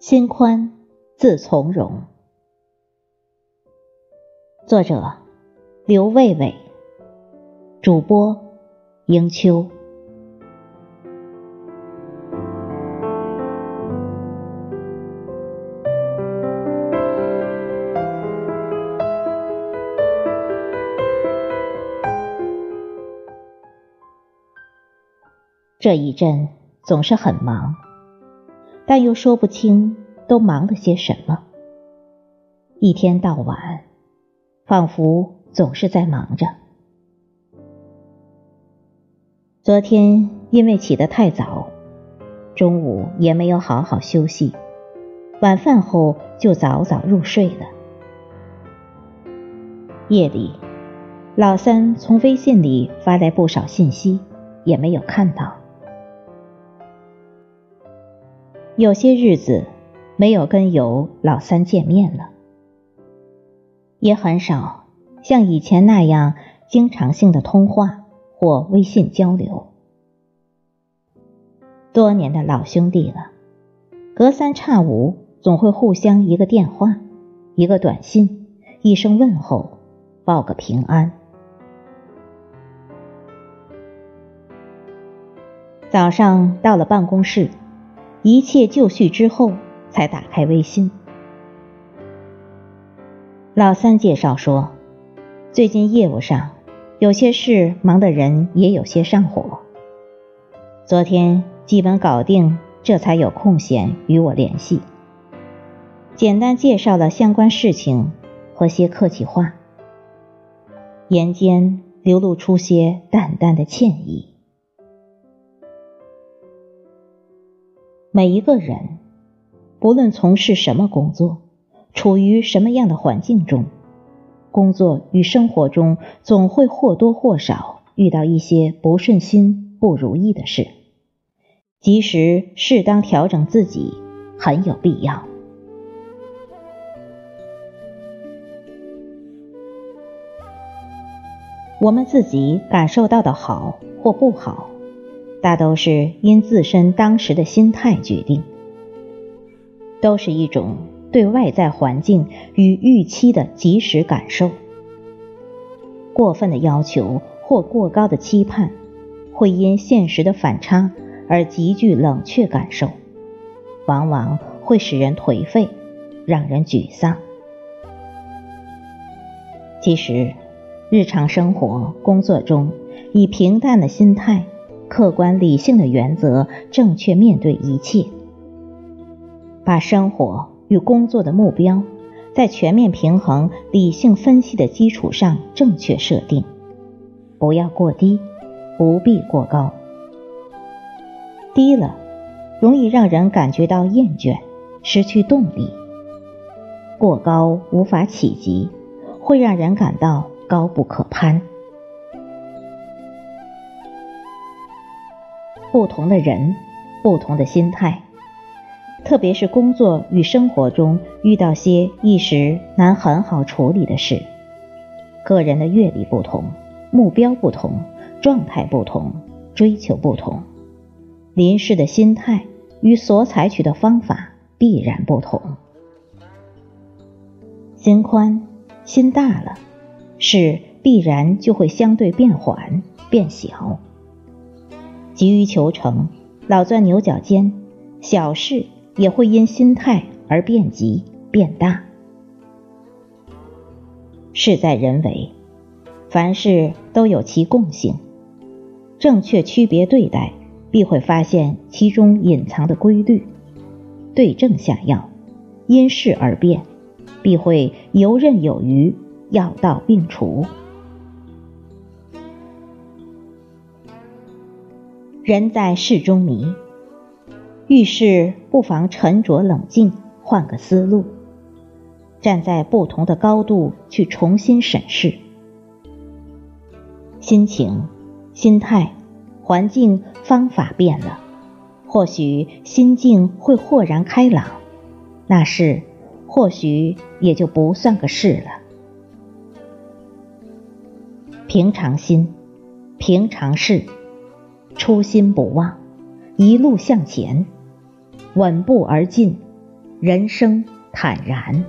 心宽自从容。作者：刘卫卫，主播：迎秋。这一阵总是很忙。但又说不清都忙了些什么，一天到晚，仿佛总是在忙着。昨天因为起得太早，中午也没有好好休息，晚饭后就早早入睡了。夜里，老三从微信里发来不少信息，也没有看到。有些日子没有跟友老三见面了，也很少像以前那样经常性的通话或微信交流。多年的老兄弟了，隔三差五总会互相一个电话，一个短信，一声问候，报个平安。早上到了办公室。一切就绪之后，才打开微信。老三介绍说，最近业务上有些事，忙的人也有些上火。昨天基本搞定，这才有空闲与我联系。简单介绍了相关事情和些客气话，言间流露出些淡淡的歉意。每一个人，不论从事什么工作，处于什么样的环境中，工作与生活中总会或多或少遇到一些不顺心、不如意的事，及时适当调整自己很有必要。我们自己感受到的好或不好。大都是因自身当时的心态决定，都是一种对外在环境与预期的及时感受。过分的要求或过高的期盼，会因现实的反差而极具冷却感受，往往会使人颓废，让人沮丧。其实，日常生活、工作中，以平淡的心态。客观理性的原则，正确面对一切，把生活与工作的目标，在全面平衡、理性分析的基础上正确设定，不要过低，不必过高。低了，容易让人感觉到厌倦，失去动力；过高无法企及，会让人感到高不可攀。不同的人，不同的心态，特别是工作与生活中遇到些一时难很好处理的事，个人的阅历不同，目标不同，状态不同，追求不同，临事的心态与所采取的方法必然不同。心宽心大了，事必然就会相对变缓变小。急于求成，老钻牛角尖，小事也会因心态而变急变大。事在人为，凡事都有其共性，正确区别对待，必会发现其中隐藏的规律。对症下药，因事而变，必会游刃有余，药到病除。人在事中迷，遇事不妨沉着冷静，换个思路，站在不同的高度去重新审视。心情、心态、环境、方法变了，或许心境会豁然开朗，那事或许也就不算个事了。平常心，平常事。初心不忘，一路向前，稳步而进，人生坦然。